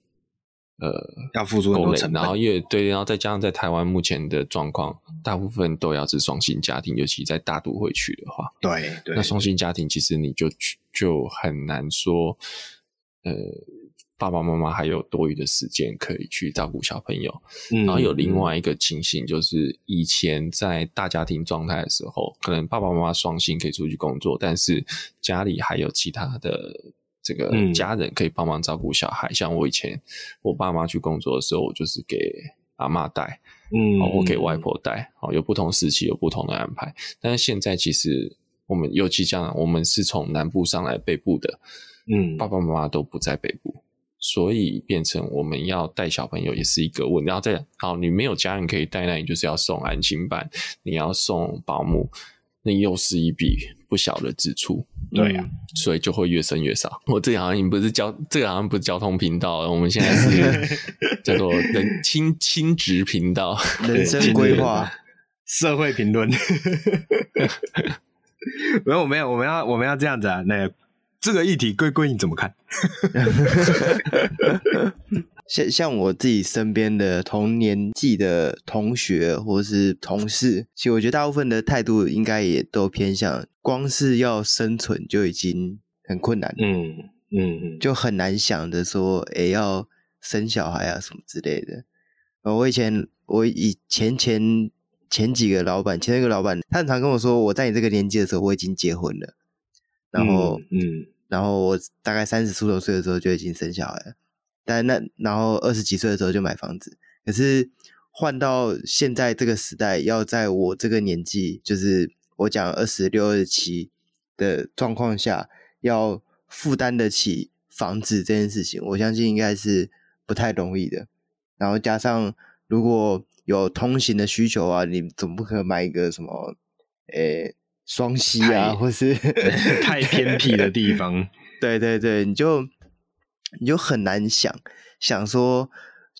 呃，要付出很多成本，然后也对，然后再加上在台湾目前的状况，大部分都要是双薪家庭，尤其在大都会区的话，对对，那双薪家庭其实你就就很难说，呃，爸爸妈妈还有多余的时间可以去照顾小朋友。嗯，然后有另外一个情形，就是以前在大家庭状态的时候，可能爸爸妈妈双薪可以出去工作，但是家里还有其他的。这个家人可以帮忙照顾小孩，嗯、像我以前我爸妈去工作的时候，我就是给阿妈带，嗯，我给外婆带，哦，有不同时期有不同的安排。但是现在其实我们尤其这样，我们是从南部上来北部的，嗯，爸爸妈妈都不在北部，所以变成我们要带小朋友也是一个问题。然后再好，你没有家人可以带，那你就是要送安亲班，你要送保姆。那又是一笔不小的支出，对呀、啊，所以就会越生越少。我这个好像已经不是交，这个好像不是交通频道，我们现在是 <laughs> 叫做人亲亲职频道，人生规划、社会评论。<laughs> 没有，没有，我们要我们要这样子啊。那个这个议题，龟龟你怎么看？<laughs> 像像我自己身边的同年纪的同学或是同事，其实我觉得大部分的态度应该也都偏向，光是要生存就已经很困难，嗯嗯嗯，就很难想着说，哎，要生小孩啊什么之类的。我以前我以前前前几个老板，前一个老板，他很常跟我说，我在你这个年纪的时候我已经结婚了，然后嗯，嗯，然后我大概三十出头岁的时候就已经生小孩了。但那然后二十几岁的时候就买房子，可是换到现在这个时代，要在我这个年纪，就是我讲二十六、二十七的状况下，要负担得起房子这件事情，我相信应该是不太容易的。然后加上如果有通行的需求啊，你总不可能买一个什么，诶，双溪啊，或是 <laughs> 太偏僻的地方。<laughs> 对对对，你就。你就很难想想说，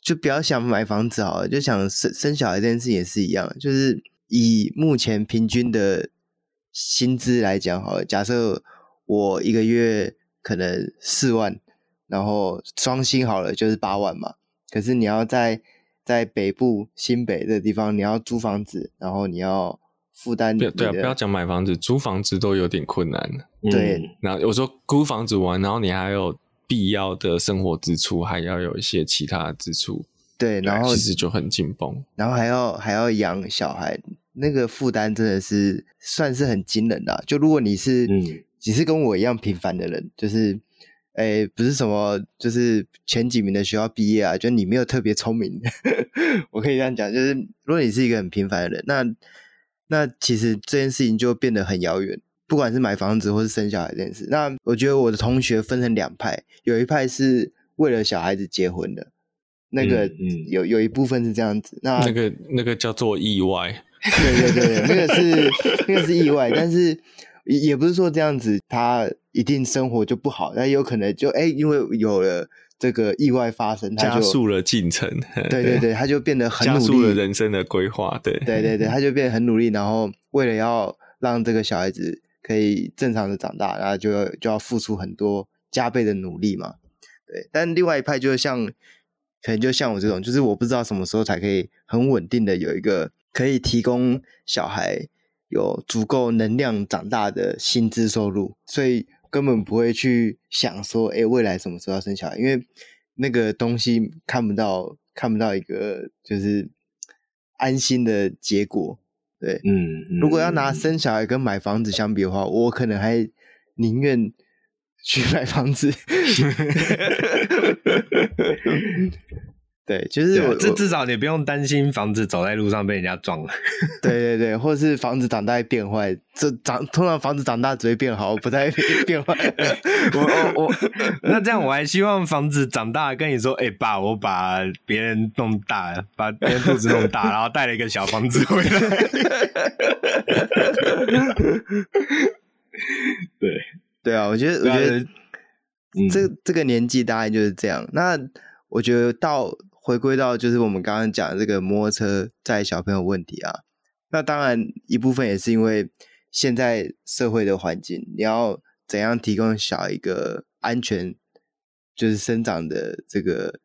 就不要想买房子好了，就想生生小孩这件事也是一样，就是以目前平均的薪资来讲，好了，假设我一个月可能四万，然后双薪好了就是八万嘛。可是你要在在北部新北的地方，你要租房子，然后你要负担。对啊，不要讲买房子，租房子都有点困难。对，嗯、然后有时候租房子完，然后你还有必要的生活支出，还要有一些其他的支出。对，然后其实就很紧绷，然后还要还要养小孩，那个负担真的是算是很惊人的啊。就如果你是，嗯，你是跟我一样平凡的人，就是，诶，不是什么，就是前几名的学校毕业啊，就你没有特别聪明，<laughs> 我可以这样讲，就是如果你是一个很平凡的人，那那其实这件事情就变得很遥远，不管是买房子或是生小孩这件事。那我觉得我的同学分成两派，有一派是为了小孩子结婚的。那个有有一部分是这样子，那那个那个叫做意外，对对对，那个是那个是意外，但是也不是说这样子他一定生活就不好，那有可能就哎，因为有了这个意外发生，他就加速了进程，对对对，<laughs> 他就变得很努力，加速了人生的规划，对对对对，他就变得很努力，然后为了要让这个小孩子可以正常的长大，然后就要就要付出很多加倍的努力嘛，对，但另外一派就是像。可能就像我这种，就是我不知道什么时候才可以很稳定的有一个可以提供小孩有足够能量长大的薪资收入，所以根本不会去想说，哎，未来什么时候要生小孩，因为那个东西看不到，看不到一个就是安心的结果。对，嗯，嗯，如果要拿生小孩跟买房子相比的话，我可能还宁愿。去 <laughs> 买房子，<laughs> 对，就是我这至少你不用担心房子走在路上被人家撞了。<laughs> 对对对，或者是房子长大变坏，这长通常房子长大只会变好，不太变坏。<laughs> 我我我，那这样我还希望房子长大跟你说，哎、欸、爸，我把别人弄大了，把别人肚子弄大，然后带了一个小房子回来。对。对啊，我觉得，我觉得，这、嗯、这个年纪大概就是这样。那我觉得到回归到就是我们刚刚讲的这个摩托车载小朋友问题啊，那当然一部分也是因为现在社会的环境，你要怎样提供小一个安全就是生长的这个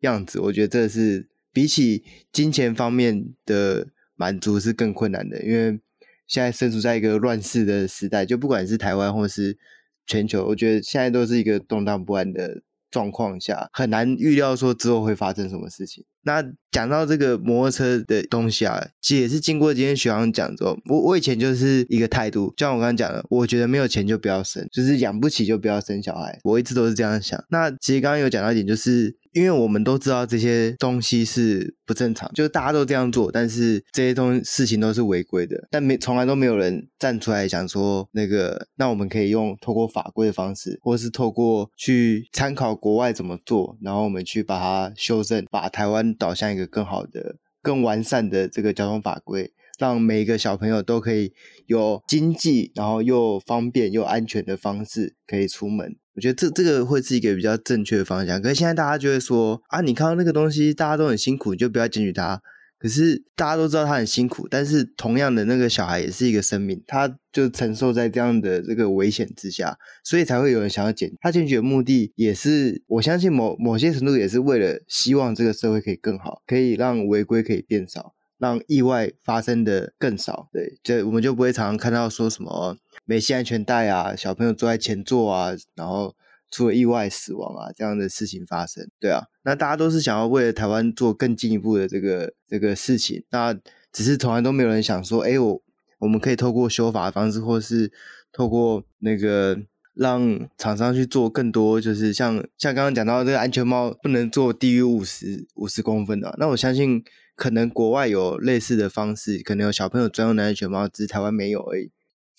样子，我觉得这是比起金钱方面的满足是更困难的，因为。现在身处在一个乱世的时代，就不管是台湾或是全球，我觉得现在都是一个动荡不安的状况下，很难预料说之后会发生什么事情。那讲到这个摩托车的东西啊，其实也是经过今天学长讲之后，我我以前就是一个态度，就像我刚刚讲的，我觉得没有钱就不要生，就是养不起就不要生小孩，我一直都是这样想。那其实刚刚有讲到一点，就是。因为我们都知道这些东西是不正常，就是大家都这样做，但是这些东事情都是违规的，但没从来都没有人站出来讲说那个，那我们可以用透过法规的方式，或是透过去参考国外怎么做，然后我们去把它修正，把台湾导向一个更好的、更完善的这个交通法规，让每一个小朋友都可以有经济，然后又方便又安全的方式可以出门。我觉得这这个会是一个比较正确的方向，可是现在大家就会说啊，你看到那个东西，大家都很辛苦，你就不要检举他。可是大家都知道他很辛苦，但是同样的那个小孩也是一个生命，他就承受在这样的这个危险之下，所以才会有人想要检。他检举的目的也是，我相信某某些程度也是为了希望这个社会可以更好，可以让违规可以变少，让意外发生的更少。对，就我们就不会常常看到说什么。没系安全带啊，小朋友坐在前座啊，然后出了意外死亡啊，这样的事情发生，对啊，那大家都是想要为了台湾做更进一步的这个这个事情，那只是从来都没有人想说，哎，我我们可以透过修法的方式，或是透过那个让厂商去做更多，就是像像刚刚讲到这个安全帽不能做低于五十五十公分的，那我相信可能国外有类似的方式，可能有小朋友专用的安全帽，只是台湾没有而已。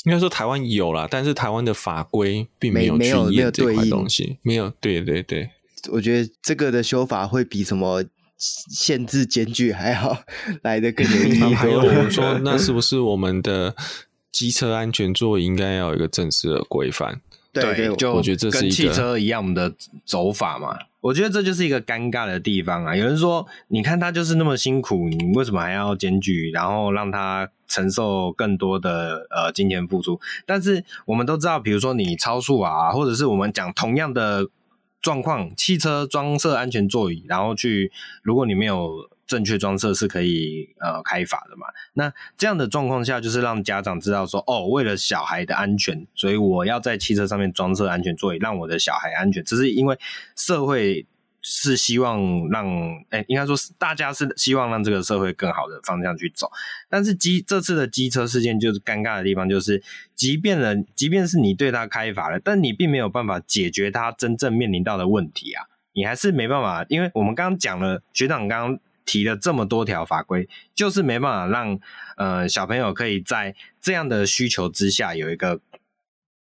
应该说台湾有啦，但是台湾的法规并没有去验这块东西，没有，对对对。我觉得这个的修法会比什么限制间距还好 <laughs> 来的更有意义。还有 <laughs> 我们说，那是不是我们的机车安全座椅应该要有一个正式的规范？对对，就我觉得这是跟汽车一样，的走法嘛。我觉得这就是一个尴尬的地方啊！有人说，你看他就是那么辛苦，你为什么还要检举，然后让他承受更多的呃金钱付出？但是我们都知道，比如说你超速啊，或者是我们讲同样的状况，汽车装设安全座椅，然后去，如果你没有。正确装设是可以呃开罚的嘛？那这样的状况下，就是让家长知道说，哦，为了小孩的安全，所以我要在汽车上面装设安全座椅，让我的小孩安全。只是因为社会是希望让，哎、欸，应该说是大家是希望让这个社会更好的方向去走。但是机这次的机车事件就是尴尬的地方，就是即便人，即便是你对他开罚了，但你并没有办法解决他真正面临到的问题啊，你还是没办法，因为我们刚刚讲了，学长刚刚。提了这么多条法规，就是没办法让呃小朋友可以在这样的需求之下有一个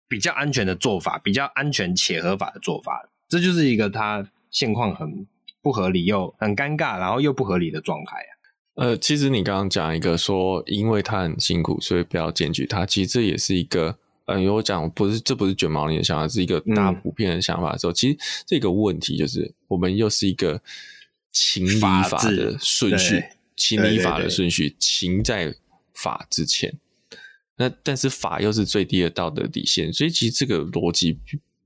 比较安全的做法，比较安全且合法的做法。这就是一个他现况很不合理又很尴尬，然后又不合理的状态啊。呃，其实你刚刚讲一个说，因为他很辛苦，所以不要检举他。其实这也是一个，呃，因为我讲不是，这不是卷毛你的想法，是一个大普遍的想法的时候，嗯、其实这个问题就是我们又是一个。情理法的顺序，情理法的顺序，情在法之前。那但是法又是最低的道德底线，所以其实这个逻辑，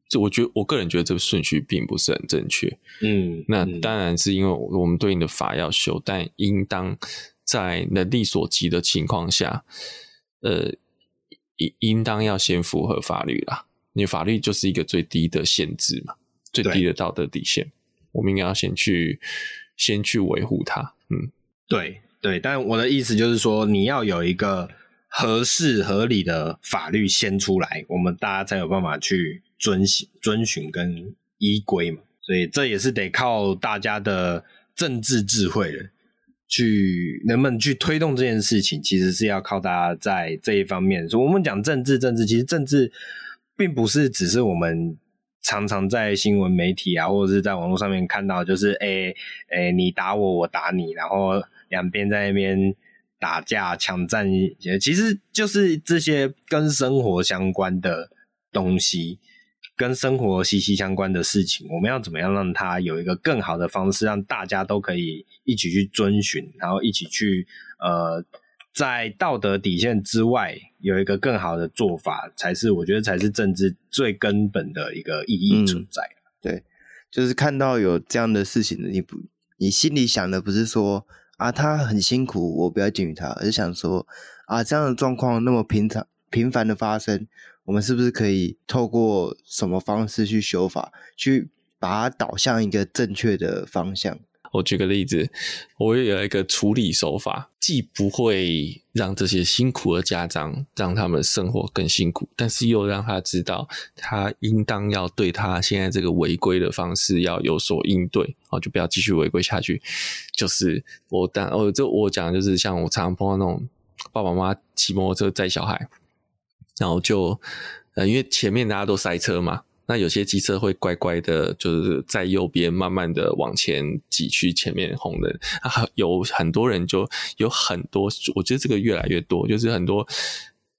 这我觉得我个人觉得这个顺序并不是很正确。嗯，那当然是因为我们对应的法要修，但应当在能力所及的情况下，呃，应应当要先符合法律啦。因为法律就是一个最低的限制嘛，最低的道德底线。我们应该要先去，先去维护它。嗯，对对，但我的意思就是说，你要有一个合适合理的法律先出来，我们大家才有办法去遵循、遵循跟依规嘛。所以这也是得靠大家的政治智慧了，去能不能去推动这件事情，其实是要靠大家在这一方面。所以我们讲政治，政治其实政治并不是只是我们。常常在新闻媒体啊，或者是在网络上面看到，就是诶诶、你打我，我打你，然后两边在那边打架、抢占，其实就是这些跟生活相关的东西，跟生活息息相关的事情，我们要怎么样让它有一个更好的方式，让大家都可以一起去遵循，然后一起去呃。在道德底线之外，有一个更好的做法，才是我觉得才是政治最根本的一个意义存在。对，就是看到有这样的事情，你不，你心里想的不是说啊，他很辛苦，我不要检举他，而是想说啊，这样的状况那么平常频繁的发生，我们是不是可以透过什么方式去修法，去把它导向一个正确的方向？我举个例子，我有一个处理手法，既不会让这些辛苦的家长让他们生活更辛苦，但是又让他知道他应当要对他现在这个违规的方式要有所应对，哦，就不要继续违规下去。就是我当哦，这我讲就是像我常常碰到那种爸爸妈妈骑摩托车载小孩，然后就呃，因为前面大家都塞车嘛。那有些机车会乖乖的，就是在右边慢慢的往前挤去前面红灯。啊，有很多人就有很多，我觉得这个越来越多，就是很多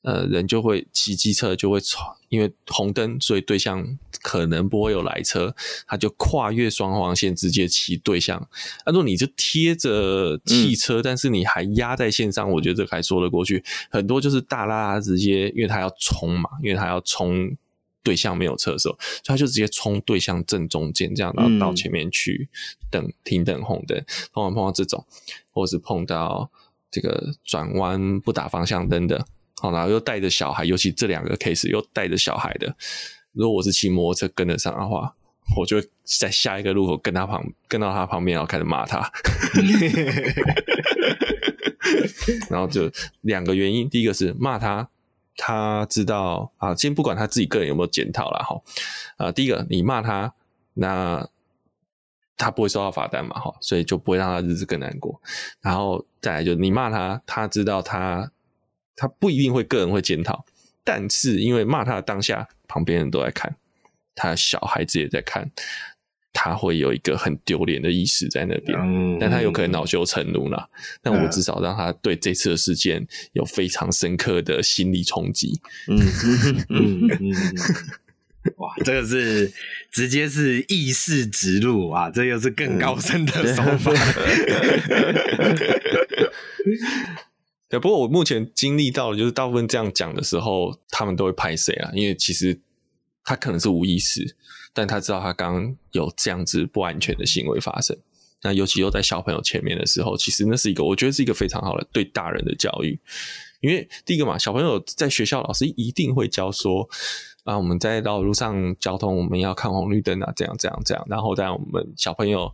呃人就会骑机车就会闯，因为红灯，所以对向可能不会有来车，他就跨越双黄线直接骑对向。如果你就贴着汽车，但是你还压在线上，我觉得这个还说得过去。很多就是大拉拉直接，因为他要冲嘛，因为他要冲。对向没有车的时候，所以他就直接冲对向正中间，这样然后到前面去等、嗯、停等红灯。碰到碰到这种，或是碰到这个转弯不打方向灯的，好，然后又带着小孩，尤其这两个 case 又带着小孩的，如果我是骑摩托车跟得上的话，我就在下一个路口跟他旁跟到他旁边，然后开始骂他。<laughs> 然后就两个原因，第一个是骂他。他知道啊，先不管他自己个人有没有检讨了哈，啊，第一个你骂他，那他不会收到罚单嘛哈，所以就不会让他日子更难过。然后再来就你骂他，他知道他他不一定会个人会检讨，但是因为骂他的当下，旁边人都在看，他小孩子也在看。他会有一个很丢脸的意识在那边，嗯、但他有可能恼羞成怒啦。嗯、但我至少让他对这次的事件有非常深刻的心理冲击。嗯嗯嗯哇，这个是直接是意识植入啊，这又是更高深的手法。嗯、<laughs> 对，不过我目前经历到的，就是大部分这样讲的时候，他们都会拍谁啊？因为其实他可能是无意识，但他知道他刚有这样子不安全的行为发生。那尤其又在小朋友前面的时候，其实那是一个，我觉得是一个非常好的对大人的教育。因为第一个嘛，小朋友在学校老师一定会教说。啊，我们在道路上交通，我们要看红绿灯啊，这样这样这样。然后在我们小朋友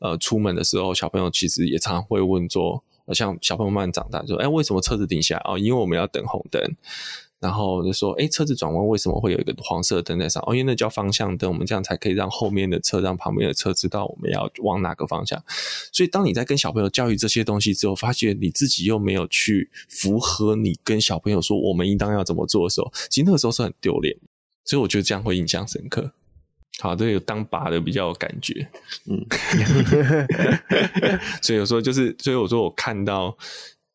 呃出门的时候，小朋友其实也常会问说，像小朋友慢慢长大，说，哎，为什么车子停下来？哦，因为我们要等红灯。然后就说，哎，车子转弯为什么会有一个黄色灯在上？哦，因为那叫方向灯，我们这样才可以让后面的车让旁边的车知道我们要往哪个方向。所以，当你在跟小朋友教育这些东西之后，发觉你自己又没有去符合你跟小朋友说我们应当要怎么做的时候，其实那个时候是很丢脸。所以我觉得这样会印象深刻。好，这有当爸的比较有感觉，嗯，<laughs> 所以有时候就是，所以我说我看到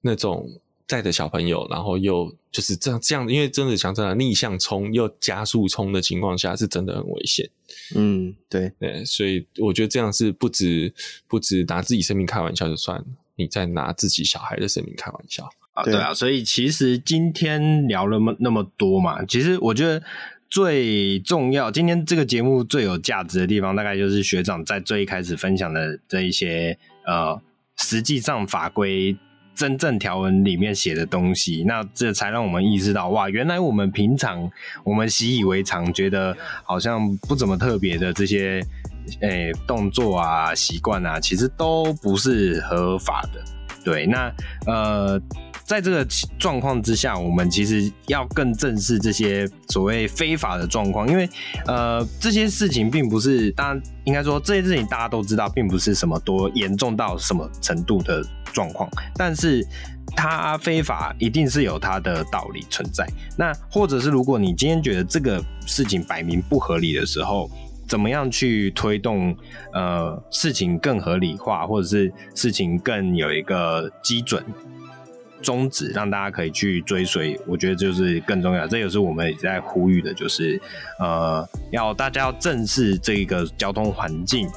那种载的小朋友，然后又就是这样这样，因为真的讲真的，逆向冲又加速冲的情况下，是真的很危险。嗯，对对，所以我觉得这样是不止不止拿自己生命开玩笑就算了，你在拿自己小孩的生命开玩笑啊？对啊，所以其实今天聊了那么那么多嘛，其实我觉得。最重要，今天这个节目最有价值的地方，大概就是学长在最一开始分享的这一些呃，实际上法规真正条文里面写的东西，那这才让我们意识到，哇，原来我们平常我们习以为常，觉得好像不怎么特别的这些诶、动作啊、习惯啊，其实都不是合法的。对，那呃。在这个状况之下，我们其实要更正视这些所谓非法的状况，因为呃，这些事情并不是，当然应该说这些事情大家都知道，并不是什么多严重到什么程度的状况，但是它非法一定是有它的道理存在。那或者是如果你今天觉得这个事情摆明不合理的时候，怎么样去推动呃事情更合理化，或者是事情更有一个基准？宗旨让大家可以去追随，我觉得就是更重要。这也是我们也在呼吁的，就是呃，要大家要正视这个交通环境。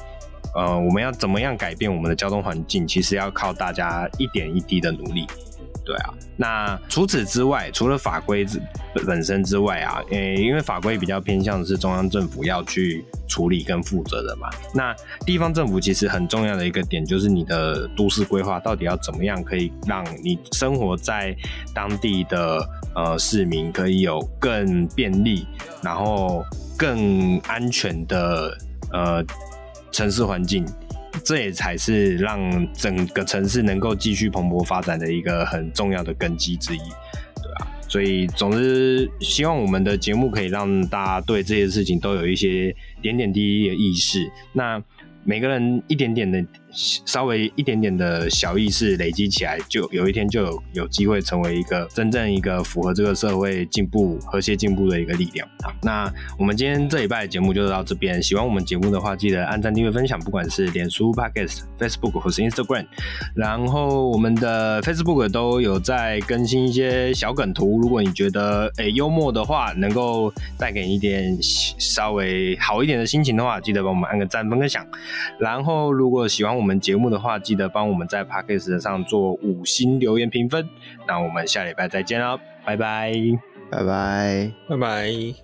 呃，我们要怎么样改变我们的交通环境？其实要靠大家一点一滴的努力。对啊，那除此之外，除了法规本身之外啊，诶、因为法规比较偏向是中央政府要去处理跟负责的嘛。那地方政府其实很重要的一个点，就是你的都市规划到底要怎么样，可以让你生活在当地的呃市民可以有更便利，然后更安全的呃城市环境。这也才是让整个城市能够继续蓬勃发展的一个很重要的根基之一，对啊，所以总之，希望我们的节目可以让大家对这些事情都有一些点点滴滴的意识。那每个人一点点的。稍微一点点的小意识累积起来，就有一天就有有机会成为一个真正一个符合这个社会进步、和谐进步的一个力量。好，那我们今天这礼拜的节目就到这边。喜欢我们节目的话，记得按赞、订阅、分享，不管是脸书、Podcast、Facebook 或是 Instagram。然后我们的 Facebook 都有在更新一些小梗图，如果你觉得诶、幽默的话，能够带给你一点稍微好一点的心情的话，记得帮我们按个赞、分个享。然后如果喜欢，我们节目的话，记得帮我们在 Podcast 上做五星留言评分。那我们下礼拜再见了，拜拜，拜拜，拜拜。